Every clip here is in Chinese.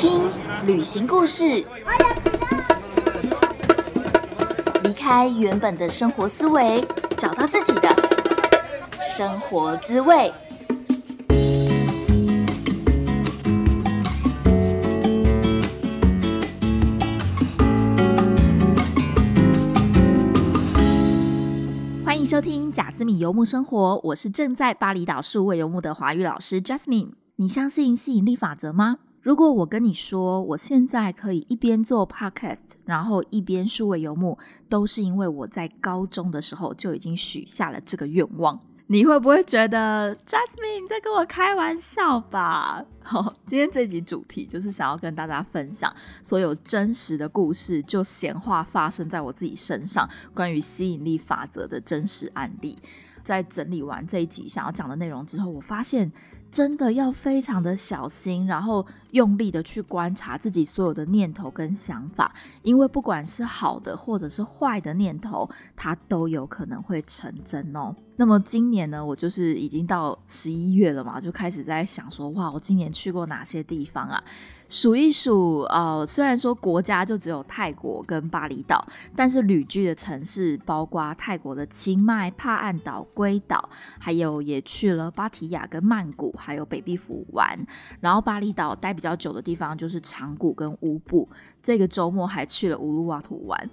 听旅行故事，离开原本的生活思维，找到自己的生活滋味。欢迎收听贾斯敏游牧生活，我是正在巴厘岛数位游牧的华语老师 Jasmine。你相信吸引力法则吗？如果我跟你说，我现在可以一边做 podcast，然后一边数位游牧，都是因为我在高中的时候就已经许下了这个愿望，你会不会觉得 Jasmine 在跟我开玩笑吧？好，今天这集主题就是想要跟大家分享所有真实的故事，就闲话发生在我自己身上关于吸引力法则的真实案例。在整理完这一集想要讲的内容之后，我发现真的要非常的小心，然后用力的去观察自己所有的念头跟想法，因为不管是好的或者是坏的念头，它都有可能会成真哦。那么今年呢，我就是已经到十一月了嘛，就开始在想说，哇，我今年去过哪些地方啊？数一数，呃，虽然说国家就只有泰国跟巴厘岛，但是旅居的城市包括泰国的清迈、帕岸岛、龟岛，还有也去了芭提雅跟曼谷，还有北壁府玩。然后巴厘岛待比较久的地方就是长谷跟乌布。这个周末还去了乌鲁瓦图玩。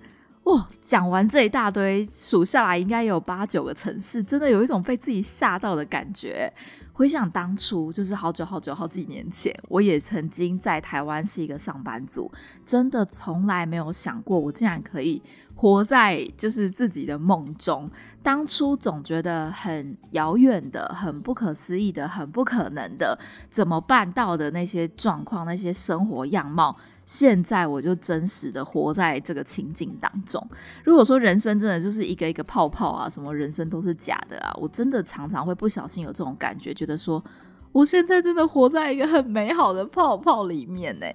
哇，讲完这一大堆，数下来应该有八九个城市，真的有一种被自己吓到的感觉。回想当初，就是好久好久好几年前，我也曾经在台湾是一个上班族，真的从来没有想过，我竟然可以活在就是自己的梦中。当初总觉得很遥远的、很不可思议的、很不可能的，怎么办到的那些状况、那些生活样貌。现在我就真实的活在这个情景当中。如果说人生真的就是一个一个泡泡啊，什么人生都是假的啊，我真的常常会不小心有这种感觉，觉得说我现在真的活在一个很美好的泡泡里面呢。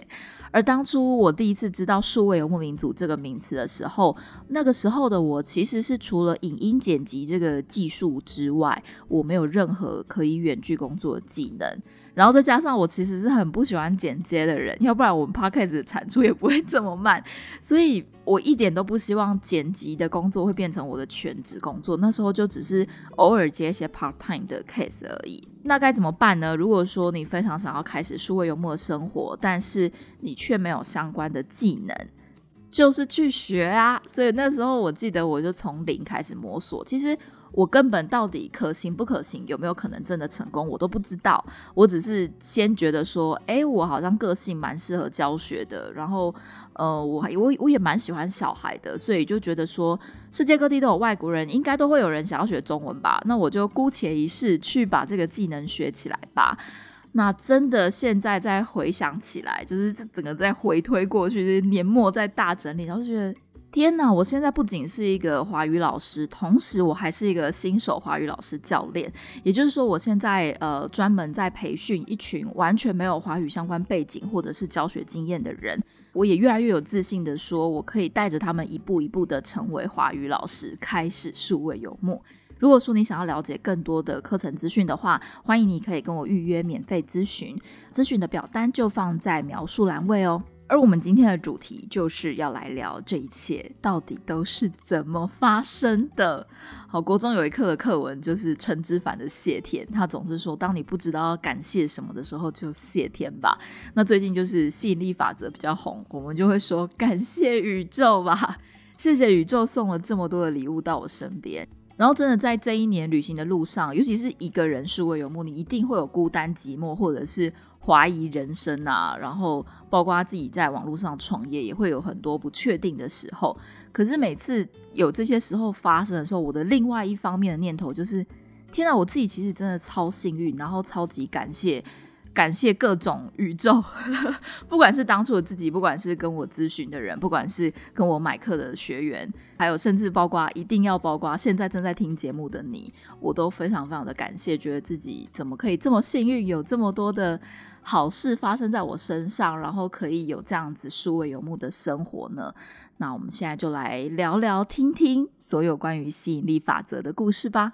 而当初我第一次知道数位游牧民族这个名词的时候，那个时候的我其实是除了影音剪辑这个技术之外，我没有任何可以远距工作的技能。然后再加上我其实是很不喜欢剪接的人，要不然我们 podcast 的产出也不会这么慢。所以我一点都不希望剪辑的工作会变成我的全职工作。那时候就只是偶尔接一些 part time 的 case 而已。那该怎么办呢？如果说你非常想要开始数位幽默的生活，但是你却没有相关的技能，就是去学啊。所以那时候我记得我就从零开始摸索。其实。我根本到底可行不可行，有没有可能真的成功，我都不知道。我只是先觉得说，哎，我好像个性蛮适合教学的，然后，呃，我还我我也蛮喜欢小孩的，所以就觉得说，世界各地都有外国人，应该都会有人想要学中文吧？那我就姑且一试，去把这个技能学起来吧。那真的现在再回想起来，就是整个在回推过去，就是年末在大整理，然后就觉得。天呐！我现在不仅是一个华语老师，同时我还是一个新手华语老师教练。也就是说，我现在呃专门在培训一群完全没有华语相关背景或者是教学经验的人。我也越来越有自信的说，我可以带着他们一步一步的成为华语老师，开始数位游牧。如果说你想要了解更多的课程资讯的话，欢迎你可以跟我预约免费咨询，咨询的表单就放在描述栏位哦。而我们今天的主题就是要来聊这一切到底都是怎么发生的。好，国中有一课的课文就是陈之凡的谢天，他总是说，当你不知道要感谢什么的时候，就谢天吧。那最近就是吸引力法则比较红，我们就会说感谢宇宙吧，谢谢宇宙送了这么多的礼物到我身边。然后真的在这一年旅行的路上，尤其是一个人数位游牧，你一定会有孤单寂寞，或者是。怀疑人生啊，然后包括他自己在网络上创业，也会有很多不确定的时候。可是每次有这些时候发生的时候，我的另外一方面的念头就是：天哪，我自己其实真的超幸运，然后超级感谢，感谢各种宇宙，不管是当初的自己，不管是跟我咨询的人，不管是跟我买课的学员，还有甚至包括一定要包括现在正在听节目的你，我都非常非常的感谢，觉得自己怎么可以这么幸运，有这么多的。好事发生在我身上，然后可以有这样子数位游牧的生活呢？那我们现在就来聊聊、听听所有关于吸引力法则的故事吧。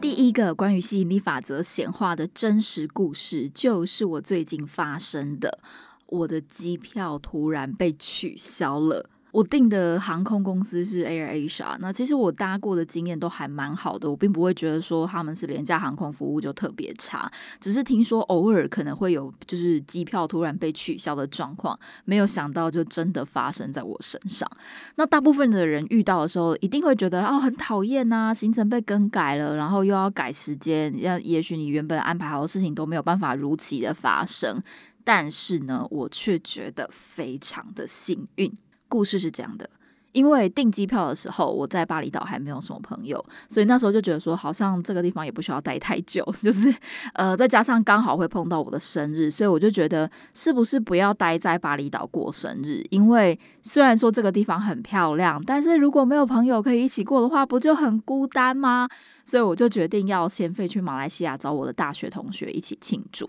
第一个关于吸引力法则显化的真实故事，就是我最近发生的，我的机票突然被取消了。我订的航空公司是 Air Asia，那其实我搭过的经验都还蛮好的，我并不会觉得说他们是廉价航空服务就特别差，只是听说偶尔可能会有就是机票突然被取消的状况，没有想到就真的发生在我身上。那大部分的人遇到的时候，一定会觉得哦很讨厌呐，行程被更改了，然后又要改时间，要也许你原本安排好的事情都没有办法如期的发生，但是呢，我却觉得非常的幸运。故事是这样的，因为订机票的时候，我在巴厘岛还没有什么朋友，所以那时候就觉得说，好像这个地方也不需要待太久，就是呃，再加上刚好会碰到我的生日，所以我就觉得是不是不要待在巴厘岛过生日？因为虽然说这个地方很漂亮，但是如果没有朋友可以一起过的话，不就很孤单吗？所以我就决定要先飞去马来西亚找我的大学同学一起庆祝。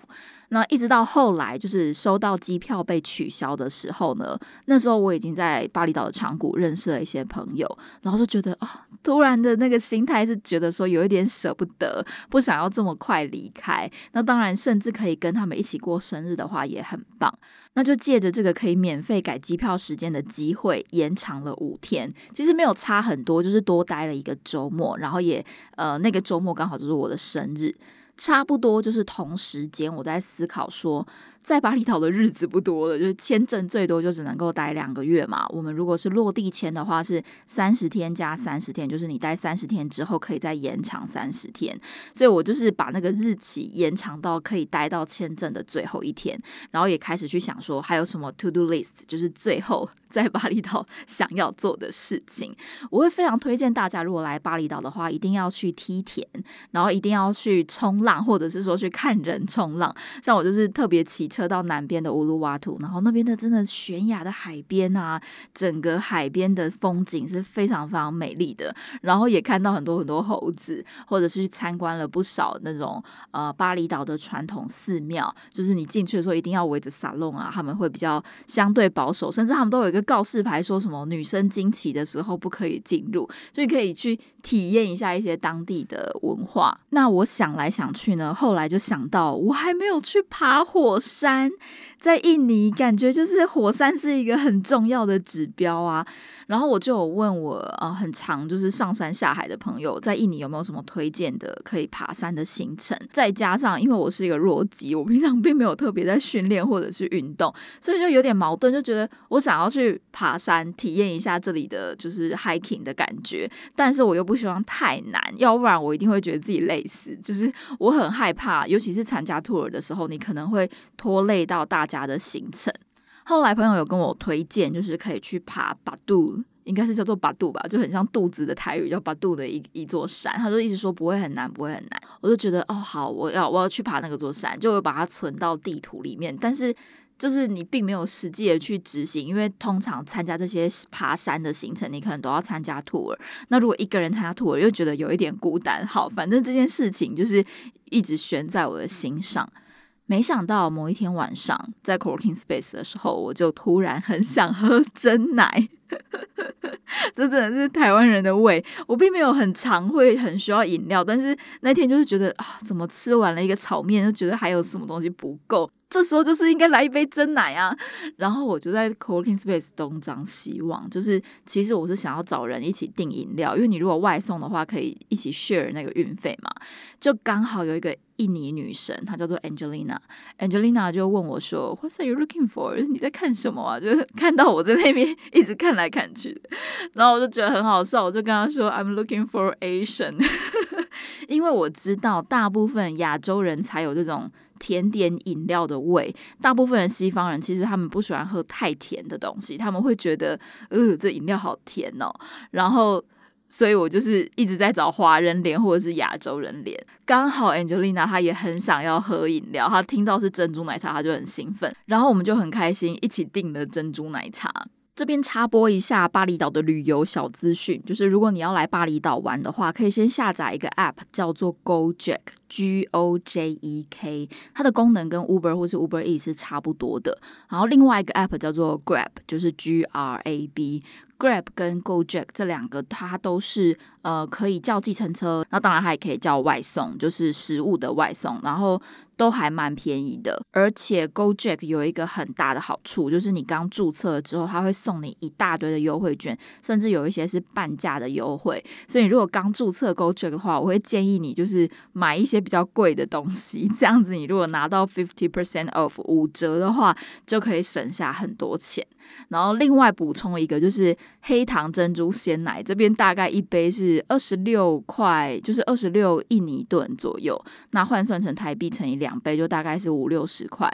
那一直到后来，就是收到机票被取消的时候呢，那时候我已经在巴厘岛的长谷认识了一些朋友，然后就觉得啊，突然的那个心态是觉得说有一点舍不得，不想要这么快离开。那当然，甚至可以跟他们一起过生日的话也很棒。那就借着这个可以免费改机票时间的机会，延长了五天。其实没有差很多，就是多待了一个周末，然后也呃那个周末刚好就是我的生日。差不多就是同时间，我在思考说。在巴厘岛的日子不多了，就是签证最多就只能够待两个月嘛。我们如果是落地签的话，是三十天加三十天，就是你待三十天之后可以再延长三十天。所以我就是把那个日期延长到可以待到签证的最后一天，然后也开始去想说还有什么 to do list，就是最后 在巴厘岛想要做的事情。我会非常推荐大家，如果来巴厘岛的话，一定要去梯田，然后一定要去冲浪，或者是说去看人冲浪。像我就是特别期。车到南边的乌鲁瓦图，然后那边的真的悬崖的海边啊，整个海边的风景是非常非常美丽的。然后也看到很多很多猴子，或者是去参观了不少那种呃巴厘岛的传统寺庙。就是你进去的时候一定要围着沙龙啊，他们会比较相对保守，甚至他们都有一个告示牌，说什么女生惊奇的时候不可以进入，所以可以去体验一下一些当地的文化。那我想来想去呢，后来就想到我还没有去爬火山。山在印尼，感觉就是火山是一个很重要的指标啊。然后我就有问我呃很长就是上山下海的朋友，在印尼有没有什么推荐的可以爬山的行程？再加上因为我是一个弱鸡，我平常并没有特别在训练或者是运动，所以就有点矛盾，就觉得我想要去爬山体验一下这里的就是 hiking 的感觉，但是我又不希望太难，要不然我一定会觉得自己累死。就是我很害怕，尤其是参加 tour 的时候，你可能会拖。拖累到大家的行程。后来朋友有跟我推荐，就是可以去爬巴杜，应该是叫做巴杜吧，就很像肚子的台语叫巴杜的一一座山。他就一直说不会很难，不会很难。我就觉得哦，好，我要我要去爬那个座山，就会把它存到地图里面。但是就是你并没有实际的去执行，因为通常参加这些爬山的行程，你可能都要参加 tour。那如果一个人参加 tour，又觉得有一点孤单。好，反正这件事情就是一直悬在我的心上。没想到某一天晚上在 co-working space 的时候，我就突然很想喝真奶。这真的是台湾人的胃。我并没有很常会很需要饮料，但是那天就是觉得啊，怎么吃完了一个炒面，就觉得还有什么东西不够。这时候就是应该来一杯真奶啊！然后我就在 Cooking space 东张西望，就是其实我是想要找人一起订饮料，因为你如果外送的话，可以一起 share 那个运费嘛。就刚好有一个印尼女神，她叫做 Angelina，Angelina 就问我说：“What are you looking for？你在看什么啊？”就是看到我在那边 一直看来来看去的，然后我就觉得很好笑，我就跟他说：“I'm looking for Asian。”因为我知道大部分亚洲人才有这种。甜点饮料的味，大部分人西方人其实他们不喜欢喝太甜的东西，他们会觉得，呃，这饮料好甜哦。然后，所以我就是一直在找华人脸或者是亚洲人脸。刚好 Angelina 她也很想要喝饮料，她听到是珍珠奶茶，她就很兴奋。然后我们就很开心，一起订了珍珠奶茶。这边插播一下巴厘岛的旅游小资讯，就是如果你要来巴厘岛玩的话，可以先下载一个 App 叫做 Gojek，G O J E K，它的功能跟 Uber 或是 Uber E 是差不多的。然后另外一个 App 叫做 Grab，就是 G R A B。Grab 跟 Gojek 这两个，它都是呃，可以叫计程车，那当然还可以叫外送，就是食物的外送，然后。都还蛮便宜的，而且 GoJack 有一个很大的好处，就是你刚注册了之后，他会送你一大堆的优惠券，甚至有一些是半价的优惠。所以你如果刚注册 GoJack 的话，我会建议你就是买一些比较贵的东西，这样子你如果拿到 fifty percent off 五折的话，就可以省下很多钱。然后另外补充一个，就是黑糖珍珠鲜奶，这边大概一杯是二十六块，就是二十六印尼盾左右，那换算成台币乘以两杯，就大概是五六十块。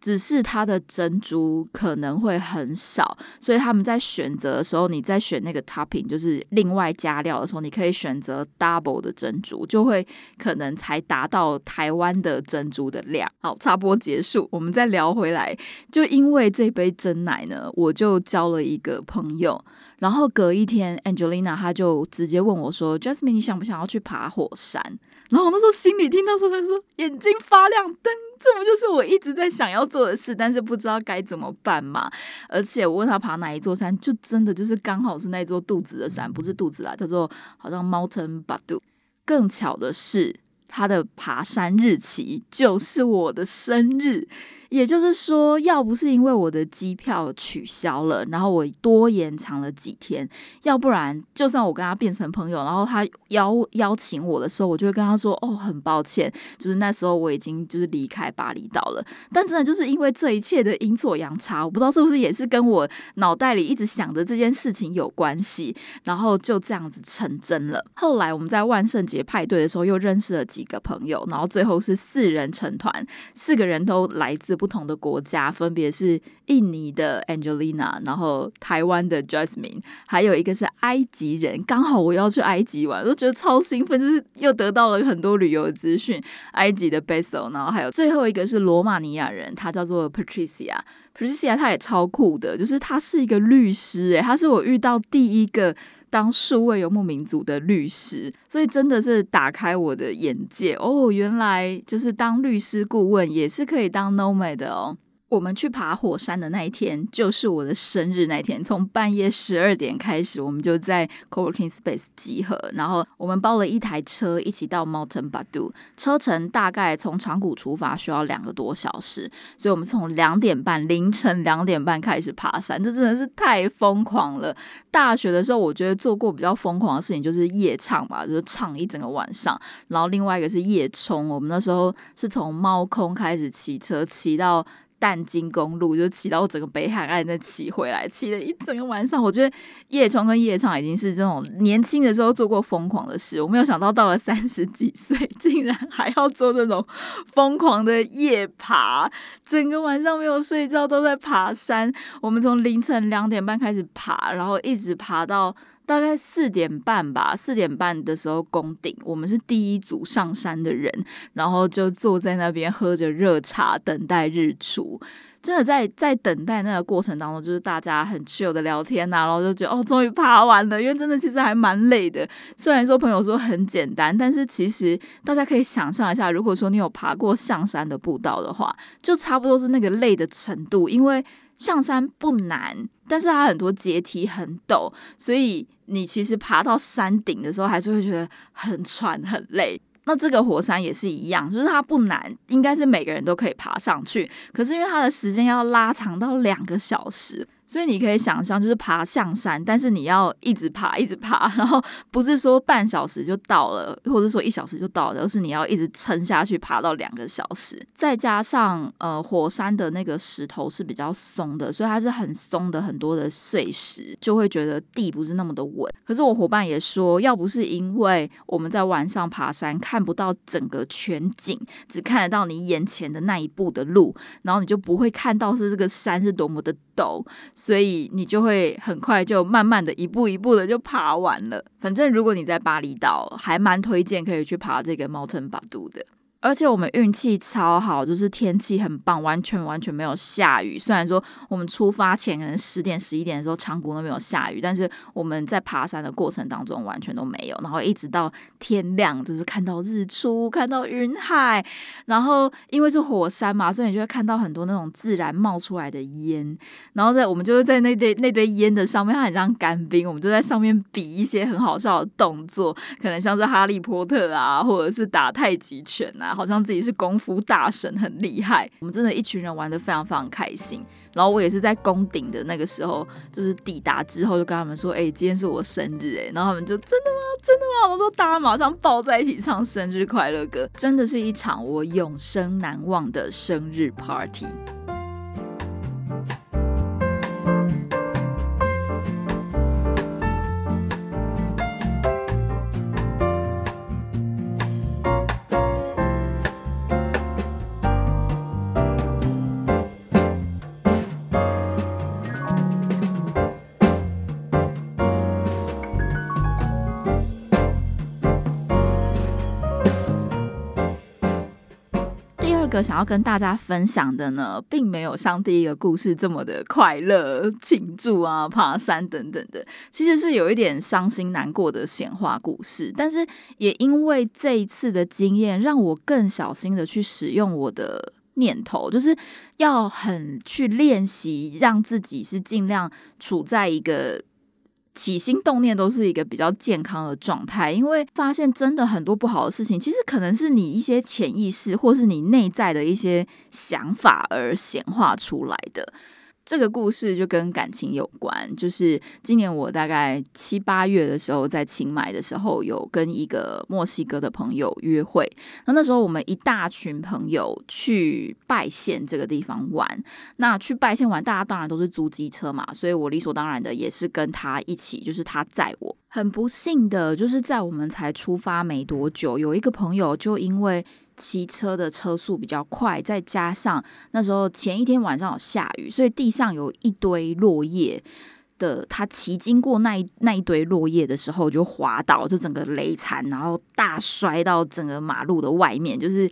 只是它的珍珠可能会很少，所以他们在选择的时候，你在选那个 topping，就是另外加料的时候，你可以选择 double 的珍珠，就会可能才达到台湾的珍珠的量。好，插播结束，我们再聊回来。就因为这杯真奶呢，我就交了一个朋友。然后隔一天，Angelina 她就直接问我说：“Jasmine，你想不想要去爬火山？”然后我那时候心里听到说，她说眼睛发亮，灯，这不就是我一直在想要做的事，但是不知道该怎么办嘛？而且我问他爬哪一座山，就真的就是刚好是那座肚子的山，不是肚子啦，叫做好像 Mountain Badu。更巧的是，他的爬山日期就是我的生日。也就是说，要不是因为我的机票取消了，然后我多延长了几天，要不然就算我跟他变成朋友，然后他邀邀请我的时候，我就会跟他说：“哦，很抱歉，就是那时候我已经就是离开巴厘岛了。”但真的就是因为这一切的阴错阳差，我不知道是不是也是跟我脑袋里一直想着这件事情有关系，然后就这样子成真了。后来我们在万圣节派对的时候又认识了几个朋友，然后最后是四人成团，四个人都来自。不不同的国家，分别是印尼的 Angelina，然后台湾的 Jasmine，还有一个是埃及人。刚好我要去埃及玩，都觉得超兴奋，就是又得到了很多旅游的资讯。埃及的 Basil，然后还有最后一个是罗马尼亚人，他叫做 Patricia。Patricia 他也超酷的，就是他是一个律师，诶，他是我遇到第一个。当数位游牧民族的律师，所以真的是打开我的眼界哦！原来就是当律师顾问也是可以当 nomad 的哦。我们去爬火山的那一天，就是我的生日那天。从半夜十二点开始，我们就在 Coworking Space 集合，然后我们包了一台车，一起到 Mountain Badu。车程大概从长谷出发需要两个多小时，所以我们从两点半凌晨两点半开始爬山，这真的是太疯狂了。大学的时候，我觉得做过比较疯狂的事情就是夜唱吧，就是唱一整个晚上。然后另外一个是夜冲，我们那时候是从猫空开始骑车，骑到。淡金公路就骑到整个北海岸再骑回来，骑了一整个晚上。我觉得夜冲跟夜唱已经是这种年轻的时候做过疯狂的事。我没有想到到了三十几岁，竟然还要做这种疯狂的夜爬，整个晚上没有睡觉都在爬山。我们从凌晨两点半开始爬，然后一直爬到。大概四点半吧，四点半的时候攻顶，我们是第一组上山的人，然后就坐在那边喝着热茶，等待日出。真的在在等待那个过程当中，就是大家很 chill 的聊天呐，然后就觉得哦，终于爬完了，因为真的其实还蛮累的。虽然说朋友说很简单，但是其实大家可以想象一下，如果说你有爬过象山的步道的话，就差不多是那个累的程度，因为。象山不难，但是它很多阶梯很陡，所以你其实爬到山顶的时候，还是会觉得很喘很累。那这个火山也是一样，就是它不难，应该是每个人都可以爬上去。可是因为它的时间要拉长到两个小时。所以你可以想象，就是爬象山，但是你要一直爬，一直爬，然后不是说半小时就到了，或者说一小时就到了，而是你要一直撑下去，爬到两个小时。再加上呃，火山的那个石头是比较松的，所以它是很松的，很多的碎石，就会觉得地不是那么的稳。可是我伙伴也说，要不是因为我们在晚上爬山看不到整个全景，只看得到你眼前的那一步的路，然后你就不会看到是这个山是多么的陡。所以你就会很快就慢慢的一步一步的就爬完了。反正如果你在巴厘岛，还蛮推荐可以去爬这个猫腾巴度的。而且我们运气超好，就是天气很棒，完全完全没有下雨。虽然说我们出发前可能十点十一点的时候，长谷都没有下雨，但是我们在爬山的过程当中完全都没有。然后一直到天亮，就是看到日出，看到云海。然后因为是火山嘛，所以你就会看到很多那种自然冒出来的烟。然后在我们就是在那堆那堆烟的上面，它很像干冰，我们就在上面比一些很好笑的动作，可能像是哈利波特啊，或者是打太极拳啊，好像自己是功夫大神，很厉害。我们真的一群人玩的非常非常开心。然后我也是在宫顶的那个时候，就是抵达之后就跟他们说：“哎，今天是我生日哎。”然后他们就真的吗？真的吗？我说大家马上抱在一起唱生日快乐歌，真的是一场我永生难忘的生日 party。想要跟大家分享的呢，并没有像第一个故事这么的快乐、庆祝啊、爬山等等的，其实是有一点伤心难过的闲话故事。但是也因为这一次的经验，让我更小心的去使用我的念头，就是要很去练习，让自己是尽量处在一个。起心动念都是一个比较健康的状态，因为发现真的很多不好的事情，其实可能是你一些潜意识或是你内在的一些想法而显化出来的。这个故事就跟感情有关，就是今年我大概七八月的时候，在清迈的时候，有跟一个墨西哥的朋友约会。那那时候我们一大群朋友去拜县这个地方玩。那去拜县玩，大家当然都是租机车嘛，所以我理所当然的也是跟他一起，就是他载我。很不幸的，就是在我们才出发没多久，有一个朋友就因为。骑车的车速比较快，再加上那时候前一天晚上有下雨，所以地上有一堆落叶的。他骑经过那一那一堆落叶的时候，就滑倒，就整个雷残，然后大摔到整个马路的外面，就是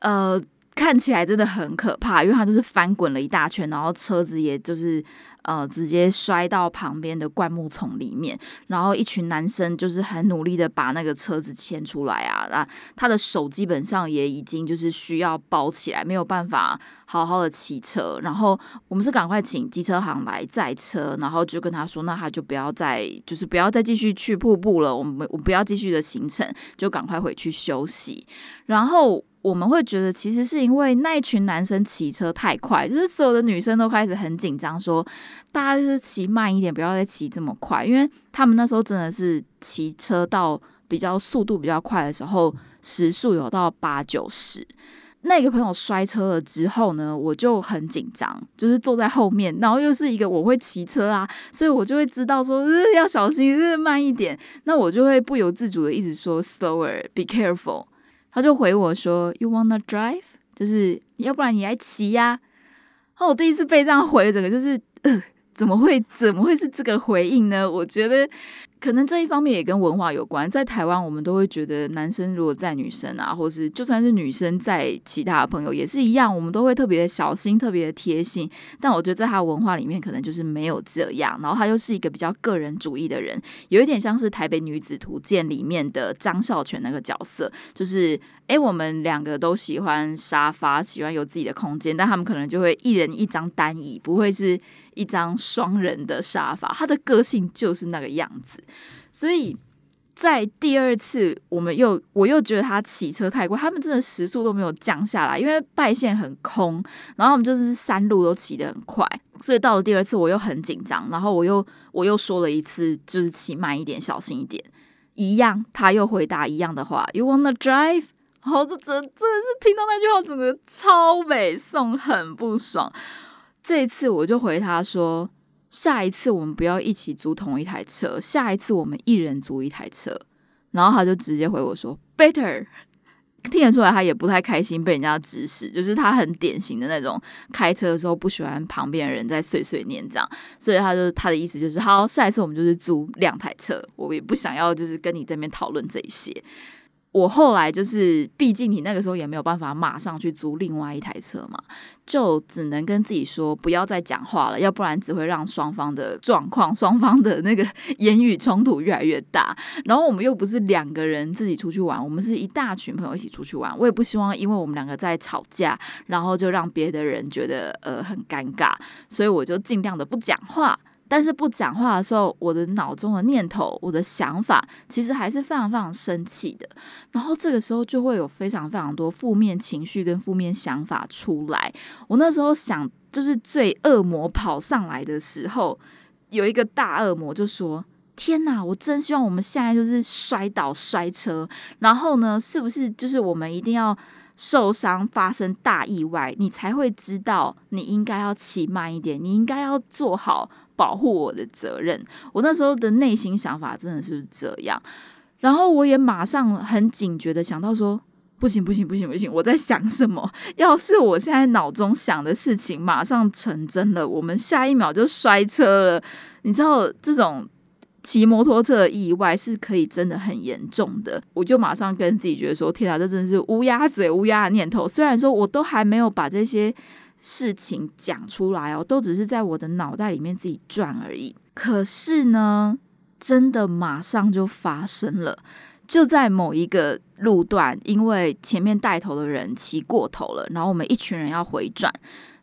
呃看起来真的很可怕，因为他就是翻滚了一大圈，然后车子也就是。呃，直接摔到旁边的灌木丛里面，然后一群男生就是很努力的把那个车子牵出来啊，那他的手基本上也已经就是需要包起来，没有办法好好的骑车。然后我们是赶快请机车行来载车，然后就跟他说，那他就不要再就是不要再继续去瀑布了，我们我们不要继续的行程，就赶快回去休息。然后。我们会觉得，其实是因为那一群男生骑车太快，就是所有的女生都开始很紧张，说大家就是骑慢一点，不要再骑这么快，因为他们那时候真的是骑车到比较速度比较快的时候，时速有到八九十。那个朋友摔车了之后呢，我就很紧张，就是坐在后面，然后又是一个我会骑车啊，所以我就会知道说要小心，慢一点。那我就会不由自主的一直说 slower，be careful。他就回我说：“You wanna drive？就是要不然你来骑呀。”然后我第一次被这样回，整个就是呃，怎么会怎么会是这个回应呢？我觉得。可能这一方面也跟文化有关，在台湾我们都会觉得男生如果在女生啊，或是就算是女生在其他朋友也是一样，我们都会特别的小心、特别的贴心。但我觉得在他文化里面，可能就是没有这样。然后他又是一个比较个人主义的人，有一点像是《台北女子图鉴》里面的张孝全那个角色，就是哎，我们两个都喜欢沙发，喜欢有自己的空间，但他们可能就会一人一张单椅，不会是。一张双人的沙发，他的个性就是那个样子，所以在第二次，我们又我又觉得他骑车太快，他们真的时速都没有降下来，因为拜线很空，然后我们就是山路都骑得很快，所以到了第二次我又很紧张，然后我又我又说了一次，就是骑慢一点，小心一点，一样，他又回答一样的话，You wanna drive？然后这真真的是听到那句话，整个超美送，很不爽。这一次我就回他说：“下一次我们不要一起租同一台车，下一次我们一人租一台车。”然后他就直接回我说：“Better。”听得出来他也不太开心被人家指使，就是他很典型的那种开车的时候不喜欢旁边的人在碎碎念这样，所以他就他的意思就是：“好，下一次我们就是租两台车，我也不想要就是跟你这边讨论这些。”我后来就是，毕竟你那个时候也没有办法马上去租另外一台车嘛，就只能跟自己说不要再讲话了，要不然只会让双方的状况、双方的那个 言语冲突越来越大。然后我们又不是两个人自己出去玩，我们是一大群朋友一起出去玩，我也不希望因为我们两个在吵架，然后就让别的人觉得呃很尴尬，所以我就尽量的不讲话。但是不讲话的时候，我的脑中的念头、我的想法，其实还是非常非常生气的。然后这个时候就会有非常非常多负面情绪跟负面想法出来。我那时候想，就是最恶魔跑上来的时候，有一个大恶魔就说：“天哪，我真希望我们现在就是摔倒摔车，然后呢，是不是就是我们一定要？”受伤发生大意外，你才会知道你应该要骑慢一点，你应该要做好保护我的责任。我那时候的内心想法真的是这样，然后我也马上很警觉的想到说，不行不行不行不行，我在想什么？要是我现在脑中想的事情马上成真了，我们下一秒就摔车了。你知道这种。骑摩托车的意外是可以真的很严重的，我就马上跟自己觉得说：天啊，这真的是乌鸦嘴、乌鸦的念头。虽然说我都还没有把这些事情讲出来哦，都只是在我的脑袋里面自己转而已。可是呢，真的马上就发生了，就在某一个路段，因为前面带头的人骑过头了，然后我们一群人要回转。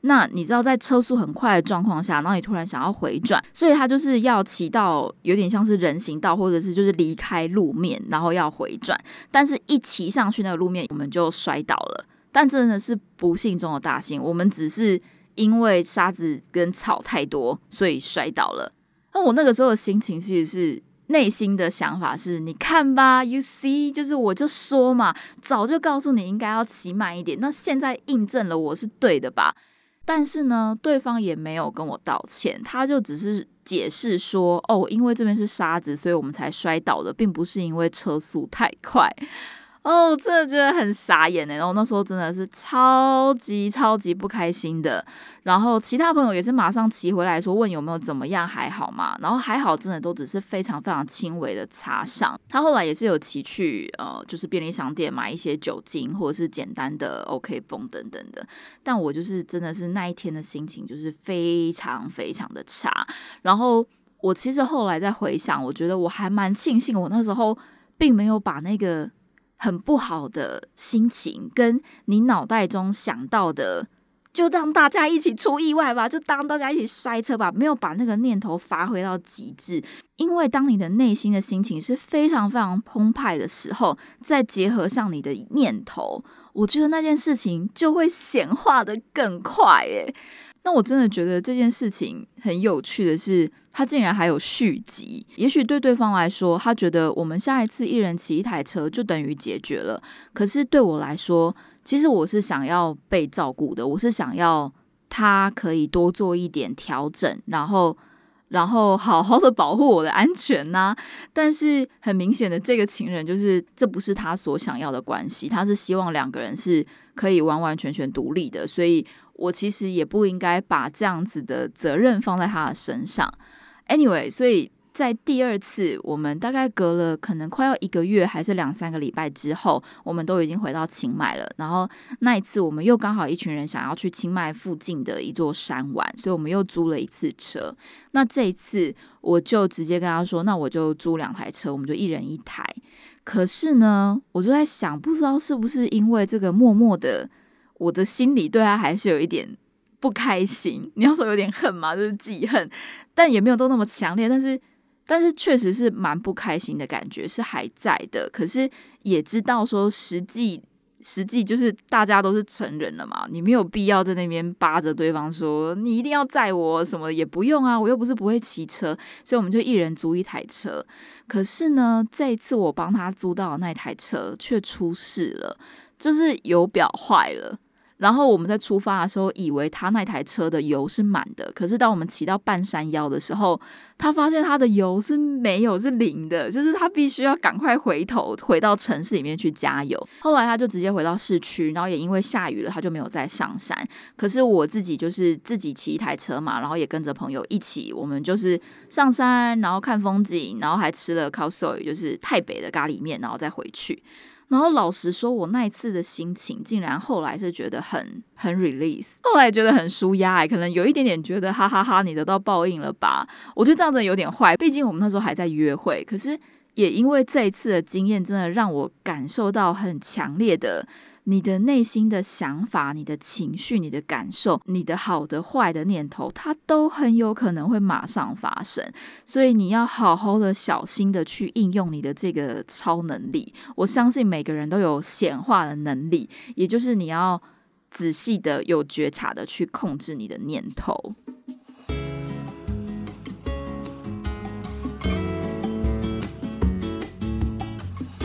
那你知道，在车速很快的状况下，然后你突然想要回转，所以他就是要骑到有点像是人行道，或者是就是离开路面，然后要回转。但是一骑上去那个路面，我们就摔倒了。但真的是不幸中的大幸，我们只是因为沙子跟草太多，所以摔倒了。那我那个时候的心情其实是内心的想法是：你看吧，You see，就是我就说嘛，早就告诉你应该要骑慢一点，那现在印证了我是对的吧？但是呢，对方也没有跟我道歉，他就只是解释说：“哦，因为这边是沙子，所以我们才摔倒的，并不是因为车速太快。”哦，我真的觉得很傻眼呢。然后那时候真的是超级超级不开心的。然后其他朋友也是马上骑回来说问有没有怎么样，还好吗？然后还好，真的都只是非常非常轻微的擦伤。他后来也是有骑去呃，就是便利商店买一些酒精或者是简单的 OK 绷等等的。但我就是真的是那一天的心情就是非常非常的差。然后我其实后来再回想，我觉得我还蛮庆幸我那时候并没有把那个。很不好的心情，跟你脑袋中想到的，就让大家一起出意外吧，就当大家一起摔车吧，没有把那个念头发挥到极致。因为当你的内心的心情是非常非常澎湃的时候，再结合上你的念头，我觉得那件事情就会显化的更快。诶，那我真的觉得这件事情很有趣的是。他竟然还有续集，也许对对方来说，他觉得我们下一次一人骑一台车就等于解决了。可是对我来说，其实我是想要被照顾的，我是想要他可以多做一点调整，然后然后好好的保护我的安全呐。但是很明显的，这个情人就是这不是他所想要的关系，他是希望两个人是可以完完全全独立的，所以我其实也不应该把这样子的责任放在他的身上。Anyway，所以在第二次，我们大概隔了可能快要一个月，还是两三个礼拜之后，我们都已经回到清迈了。然后那一次，我们又刚好一群人想要去清迈附近的一座山玩，所以我们又租了一次车。那这一次，我就直接跟他说：“那我就租两台车，我们就一人一台。”可是呢，我就在想，不知道是不是因为这个默默的，我的心里对他还是有一点。不开心，你要说有点恨嘛，就是记恨，但也没有都那么强烈，但是但是确实是蛮不开心的感觉是还在的，可是也知道说实际实际就是大家都是成人了嘛，你没有必要在那边扒着对方说你一定要载我什么也不用啊，我又不是不会骑车，所以我们就一人租一台车。可是呢，这一次我帮他租到那台车却出事了，就是油表坏了。然后我们在出发的时候，以为他那台车的油是满的，可是当我们骑到半山腰的时候，他发现他的油是没有，是零的，就是他必须要赶快回头回到城市里面去加油。后来他就直接回到市区，然后也因为下雨了，他就没有再上山。可是我自己就是自己骑一台车嘛，然后也跟着朋友一起，我们就是上山，然后看风景，然后还吃了烤 soy，就是太北的咖喱面，然后再回去。然后老实说，我那一次的心情竟然后来是觉得很很 release，后来觉得很舒压，可能有一点点觉得哈哈哈，你得到报应了吧？我觉得这样子有点坏，毕竟我们那时候还在约会。可是也因为这一次的经验，真的让我感受到很强烈的。你的内心的想法、你的情绪、你的感受、你的好的、坏的念头，它都很有可能会马上发生，所以你要好好的、小心的去应用你的这个超能力。我相信每个人都有显化的能力，也就是你要仔细的、有觉察的去控制你的念头。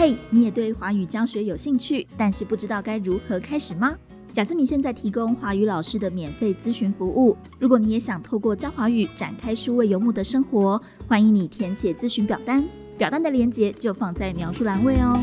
嘿，你也对华语教学有兴趣，但是不知道该如何开始吗？贾思敏现在提供华语老师的免费咨询服务。如果你也想透过教华语展开数位游牧的生活，欢迎你填写咨询表单，表单的链接就放在描述栏位哦。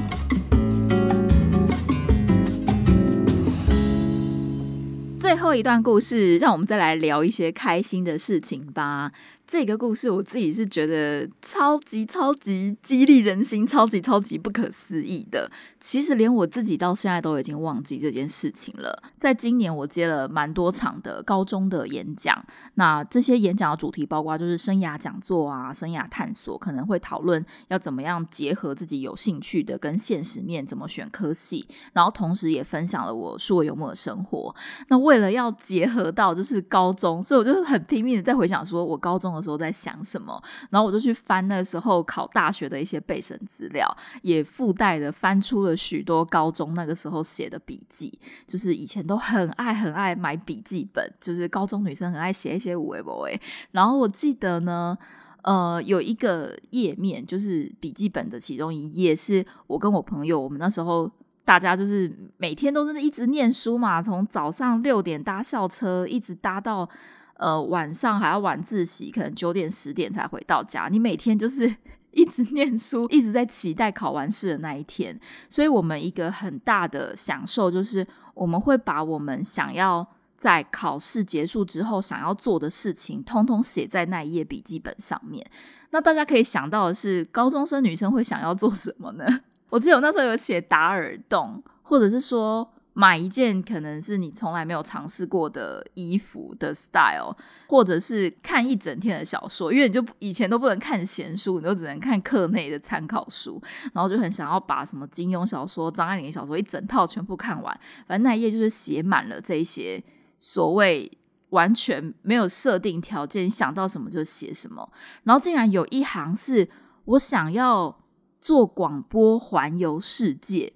最后一段故事，让我们再来聊一些开心的事情吧。这个故事我自己是觉得超级超级激励人心，超级超级不可思议的。其实连我自己到现在都已经忘记这件事情了。在今年我接了蛮多场的高中的演讲，那这些演讲的主题包括就是生涯讲座啊、生涯探索，可能会讨论要怎么样结合自己有兴趣的跟现实面怎么选科系，然后同时也分享了我数位幽默的生活。那为了要结合到就是高中，所以我就很拼命的在回想说我高中。的时候在想什么，然后我就去翻那时候考大学的一些备审资料，也附带的翻出了许多高中那个时候写的笔记，就是以前都很爱很爱买笔记本，就是高中女生很爱写一些五 A 五 A。然后我记得呢，呃，有一个页面就是笔记本的其中一页，是我跟我朋友，我们那时候大家就是每天都是一直念书嘛，从早上六点搭校车，一直搭到。呃，晚上还要晚自习，可能九点十点才回到家。你每天就是 一直念书，一直在期待考完试的那一天。所以，我们一个很大的享受就是，我们会把我们想要在考试结束之后想要做的事情，通通写在那一页笔记本上面。那大家可以想到的是，高中生女生会想要做什么呢？我记得我那时候有写打耳洞，或者是说。买一件可能是你从来没有尝试过的衣服的 style，或者是看一整天的小说，因为你就以前都不能看闲书，你都只能看课内的参考书，然后就很想要把什么金庸小说、张爱玲小说一整套全部看完。反正那一页就是写满了这一些所谓完全没有设定条件，想到什么就写什么。然后竟然有一行是我想要做广播环游世界。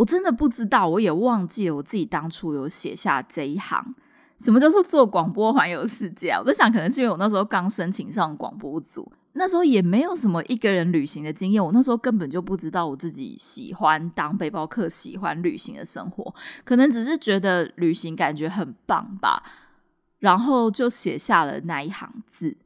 我真的不知道，我也忘记了我自己当初有写下这一行。什么叫做做广播环游世界啊？我在想，可能是因为我那时候刚申请上广播组，那时候也没有什么一个人旅行的经验。我那时候根本就不知道我自己喜欢当背包客，喜欢旅行的生活，可能只是觉得旅行感觉很棒吧。然后就写下了那一行字。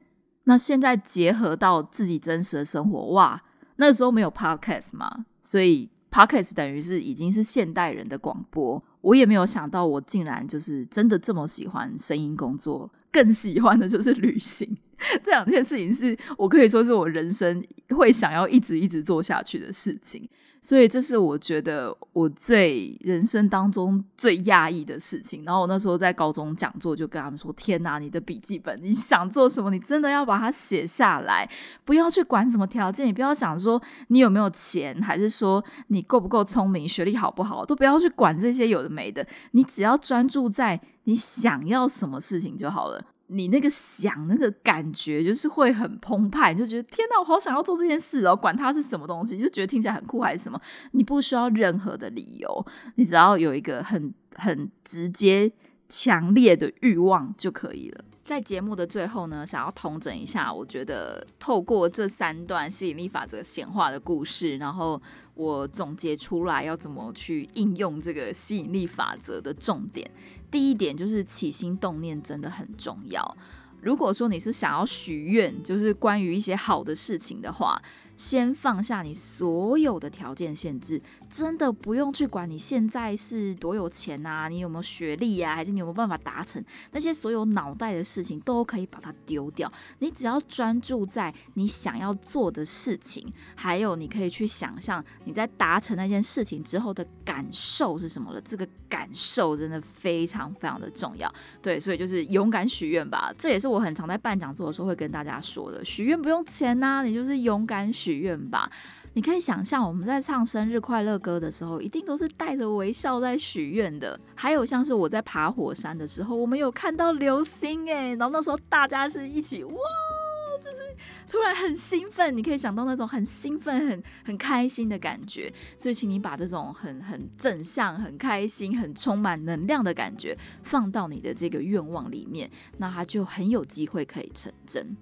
那现在结合到自己真实的生活，哇，那时候没有 podcast 嘛，所以。Podcast 等于是已经是现代人的广播，我也没有想到我竟然就是真的这么喜欢声音工作，更喜欢的就是旅行。这两件事情是我可以说是我人生会想要一直一直做下去的事情。所以这是我觉得我最人生当中最压抑的事情。然后我那时候在高中讲座就跟他们说：“天哪，你的笔记本，你想做什么，你真的要把它写下来，不要去管什么条件，你不要想说你有没有钱，还是说你够不够聪明，学历好不好，都不要去管这些有的没的，你只要专注在你想要什么事情就好了。”你那个想那个感觉就是会很澎湃，你就觉得天哪，我好想要做这件事哦！管它是什么东西，就觉得听起来很酷还是什么，你不需要任何的理由，你只要有一个很很直接、强烈的欲望就可以了。在节目的最后呢，想要统整一下，我觉得透过这三段吸引力法则显化的故事，然后我总结出来要怎么去应用这个吸引力法则的重点。第一点就是起心动念真的很重要。如果说你是想要许愿，就是关于一些好的事情的话。先放下你所有的条件限制，真的不用去管你现在是多有钱啊，你有没有学历呀，还是你有没有办法达成那些所有脑袋的事情，都可以把它丢掉。你只要专注在你想要做的事情，还有你可以去想象你在达成那件事情之后的感受是什么了。这个感受真的非常非常的重要。对，所以就是勇敢许愿吧。这也是我很常在办讲座的时候会跟大家说的。许愿不用钱呐，你就是勇敢。许愿吧，你可以想象我们在唱生日快乐歌的时候，一定都是带着微笑在许愿的。还有像是我在爬火山的时候，我们有看到流星哎，然后那时候大家是一起哇，就是突然很兴奋，你可以想到那种很兴奋、很很开心的感觉。所以，请你把这种很很正向、很开心、很充满能量的感觉放到你的这个愿望里面，那它就很有机会可以成真。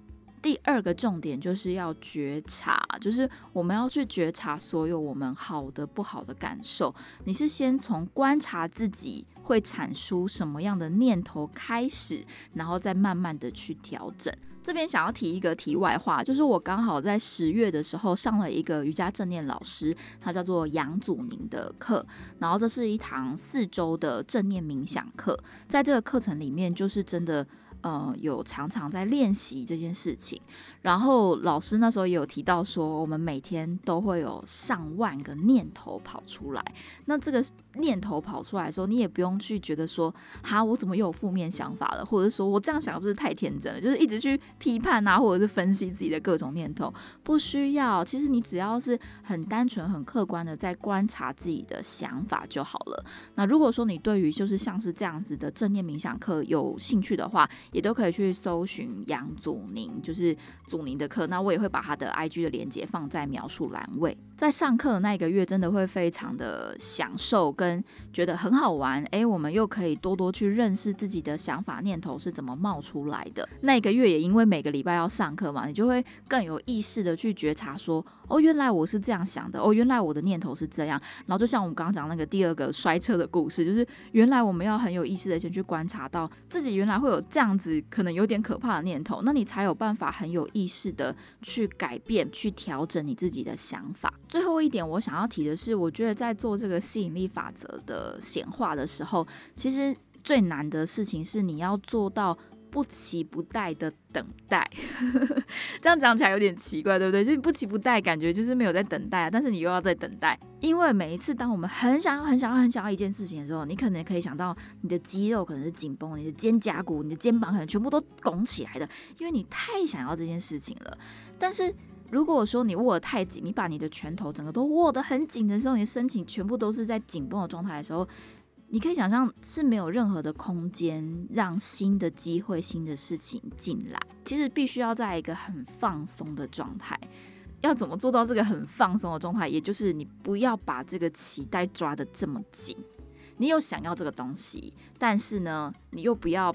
第二个重点就是要觉察，就是我们要去觉察所有我们好的、不好的感受。你是先从观察自己会产出什么样的念头开始，然后再慢慢的去调整。这边想要提一个题外话，就是我刚好在十月的时候上了一个瑜伽正念老师，他叫做杨祖宁的课，然后这是一堂四周的正念冥想课，在这个课程里面，就是真的。呃，有常常在练习这件事情，然后老师那时候也有提到说，我们每天都会有上万个念头跑出来。那这个念头跑出来的时候，你也不用去觉得说，哈，我怎么又有负面想法了，或者说我这样想是不是太天真了？就是一直去批判啊，或者是分析自己的各种念头，不需要。其实你只要是很单纯、很客观的在观察自己的想法就好了。那如果说你对于就是像是这样子的正念冥想课有兴趣的话，也都可以去搜寻杨祖宁，就是祖宁的课。那我也会把他的 IG 的链接放在描述栏位。在上课的那一个月，真的会非常的享受，跟觉得很好玩。诶，我们又可以多多去认识自己的想法念头是怎么冒出来的。那一个月也因为每个礼拜要上课嘛，你就会更有意识的去觉察说。哦，原来我是这样想的。哦，原来我的念头是这样。然后就像我们刚刚讲那个第二个摔车的故事，就是原来我们要很有意识的先去观察到自己原来会有这样子可能有点可怕的念头，那你才有办法很有意识的去改变、去调整你自己的想法。最后一点，我想要提的是，我觉得在做这个吸引力法则的显化的时候，其实最难的事情是你要做到。不期不待的等待，这样讲起来有点奇怪，对不对？就不期不待，感觉就是没有在等待啊，但是你又要在等待。因为每一次当我们很想要、很想要、很想要一件事情的时候，你可能可以想到你的肌肉可能是紧绷，你的肩胛骨、你的肩膀可能全部都拱起来的，因为你太想要这件事情了。但是如果说你握得太紧，你把你的拳头整个都握得很紧的时候，你的身体全部都是在紧绷的状态的时候。你可以想象是没有任何的空间让新的机会、新的事情进来。其实必须要在一个很放松的状态。要怎么做到这个很放松的状态？也就是你不要把这个期待抓得这么紧。你有想要这个东西，但是呢，你又不要。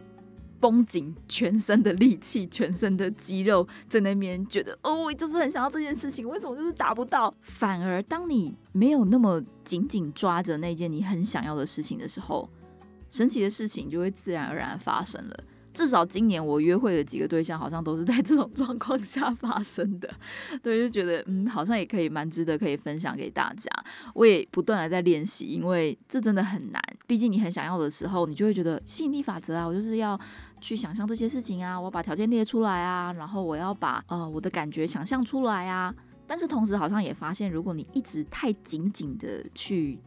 绷紧全身的力气，全身的肌肉在那边，觉得哦，我就是很想要这件事情，为什么就是达不到？反而当你没有那么紧紧抓着那件你很想要的事情的时候，神奇的事情就会自然而然发生了。至少今年我约会的几个对象，好像都是在这种状况下发生的。对，就觉得嗯，好像也可以蛮值得可以分享给大家。我也不断的在练习，因为这真的很难。毕竟你很想要的时候，你就会觉得吸引力法则啊，我就是要去想象这些事情啊，我把条件列出来啊，然后我要把呃我的感觉想象出来啊。但是同时好像也发现，如果你一直太紧紧的去。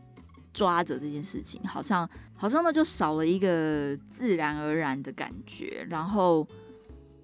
抓着这件事情，好像好像呢就少了一个自然而然的感觉，然后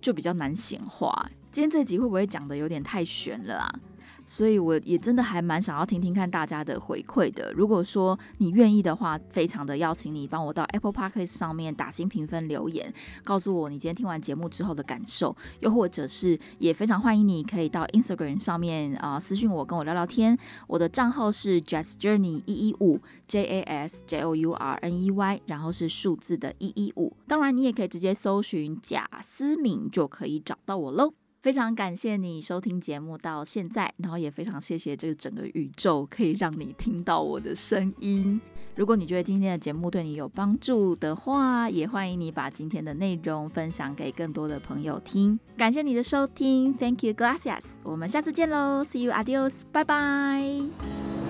就比较难显化。今天这集会不会讲的有点太悬了啊？所以我也真的还蛮想要听听看大家的回馈的。如果说你愿意的话，非常的邀请你帮我到 Apple Podcast 上面打新评分留言，告诉我你今天听完节目之后的感受。又或者是也非常欢迎你可以到 Instagram 上面啊私信我跟我聊聊天。我的账号是 Jazz Journey 一一五 J A S J O U R N E Y，然后是数字的一一五。当然你也可以直接搜寻贾思敏就可以找到我喽。非常感谢你收听节目到现在，然后也非常谢谢这个整个宇宙可以让你听到我的声音。如果你觉得今天的节目对你有帮助的话，也欢迎你把今天的内容分享给更多的朋友听。感谢你的收听，Thank you, Glassias。我们下次见喽，See you, adios，拜拜。